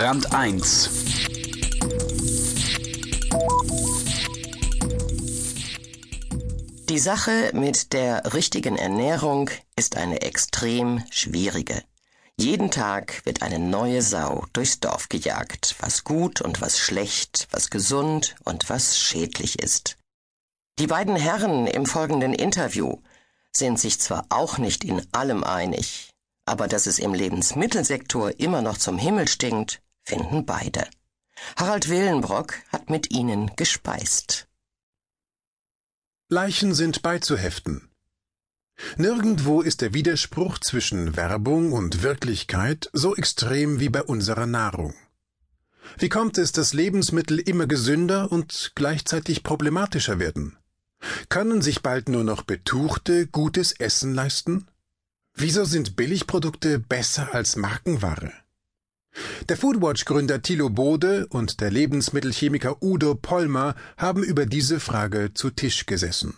Brand 1 Die Sache mit der richtigen Ernährung ist eine extrem schwierige. Jeden Tag wird eine neue Sau durchs Dorf gejagt, was gut und was schlecht, was gesund und was schädlich ist. Die beiden Herren im folgenden Interview sind sich zwar auch nicht in allem einig, aber dass es im Lebensmittelsektor immer noch zum Himmel stinkt, finden beide. Harald Willenbrock hat mit ihnen gespeist. Leichen sind beizuheften. Nirgendwo ist der Widerspruch zwischen Werbung und Wirklichkeit so extrem wie bei unserer Nahrung. Wie kommt es, dass Lebensmittel immer gesünder und gleichzeitig problematischer werden? Können sich bald nur noch Betuchte gutes Essen leisten? Wieso sind Billigprodukte besser als Markenware? Der Foodwatch-Gründer Thilo Bode und der Lebensmittelchemiker Udo Pollmer haben über diese Frage zu Tisch gesessen.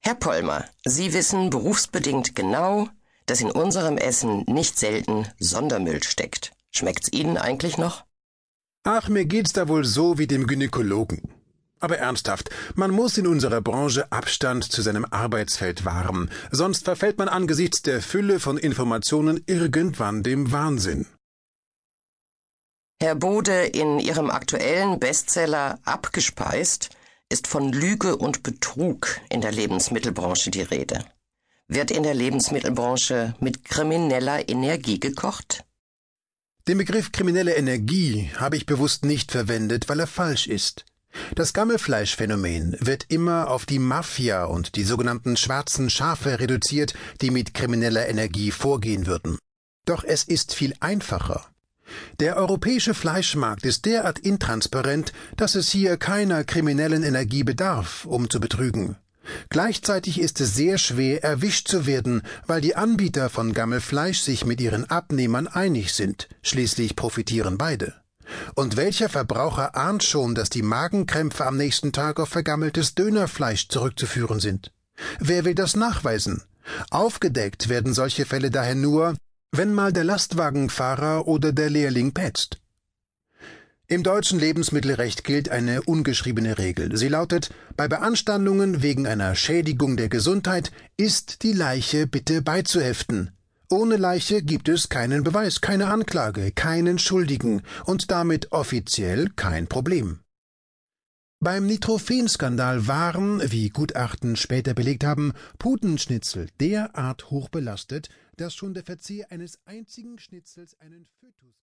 Herr Pollmer, Sie wissen berufsbedingt genau, dass in unserem Essen nicht selten Sondermüll steckt. Schmeckt's Ihnen eigentlich noch? Ach, mir geht's da wohl so wie dem Gynäkologen. Aber ernsthaft, man muss in unserer Branche Abstand zu seinem Arbeitsfeld wahren, sonst verfällt man angesichts der Fülle von Informationen irgendwann dem Wahnsinn. Herr Bode, in Ihrem aktuellen Bestseller Abgespeist ist von Lüge und Betrug in der Lebensmittelbranche die Rede. Wird in der Lebensmittelbranche mit krimineller Energie gekocht? Den Begriff kriminelle Energie habe ich bewusst nicht verwendet, weil er falsch ist. Das Gammelfleischphänomen wird immer auf die Mafia und die sogenannten schwarzen Schafe reduziert, die mit krimineller Energie vorgehen würden. Doch es ist viel einfacher. Der europäische Fleischmarkt ist derart intransparent, dass es hier keiner kriminellen Energie bedarf, um zu betrügen. Gleichzeitig ist es sehr schwer, erwischt zu werden, weil die Anbieter von Gammelfleisch sich mit ihren Abnehmern einig sind. Schließlich profitieren beide. Und welcher Verbraucher ahnt schon, dass die Magenkrämpfe am nächsten Tag auf vergammeltes Dönerfleisch zurückzuführen sind? Wer will das nachweisen? Aufgedeckt werden solche Fälle daher nur, wenn mal der Lastwagenfahrer oder der Lehrling petzt. Im deutschen Lebensmittelrecht gilt eine ungeschriebene Regel. Sie lautet, bei Beanstandungen wegen einer Schädigung der Gesundheit ist die Leiche bitte beizuheften. Ohne Leiche gibt es keinen Beweis, keine Anklage, keinen Schuldigen und damit offiziell kein Problem. Beim Nitrophenskandal waren, wie Gutachten später belegt haben, Putenschnitzel derart hoch belastet, dass schon der Verzehr eines einzigen Schnitzels einen Fötus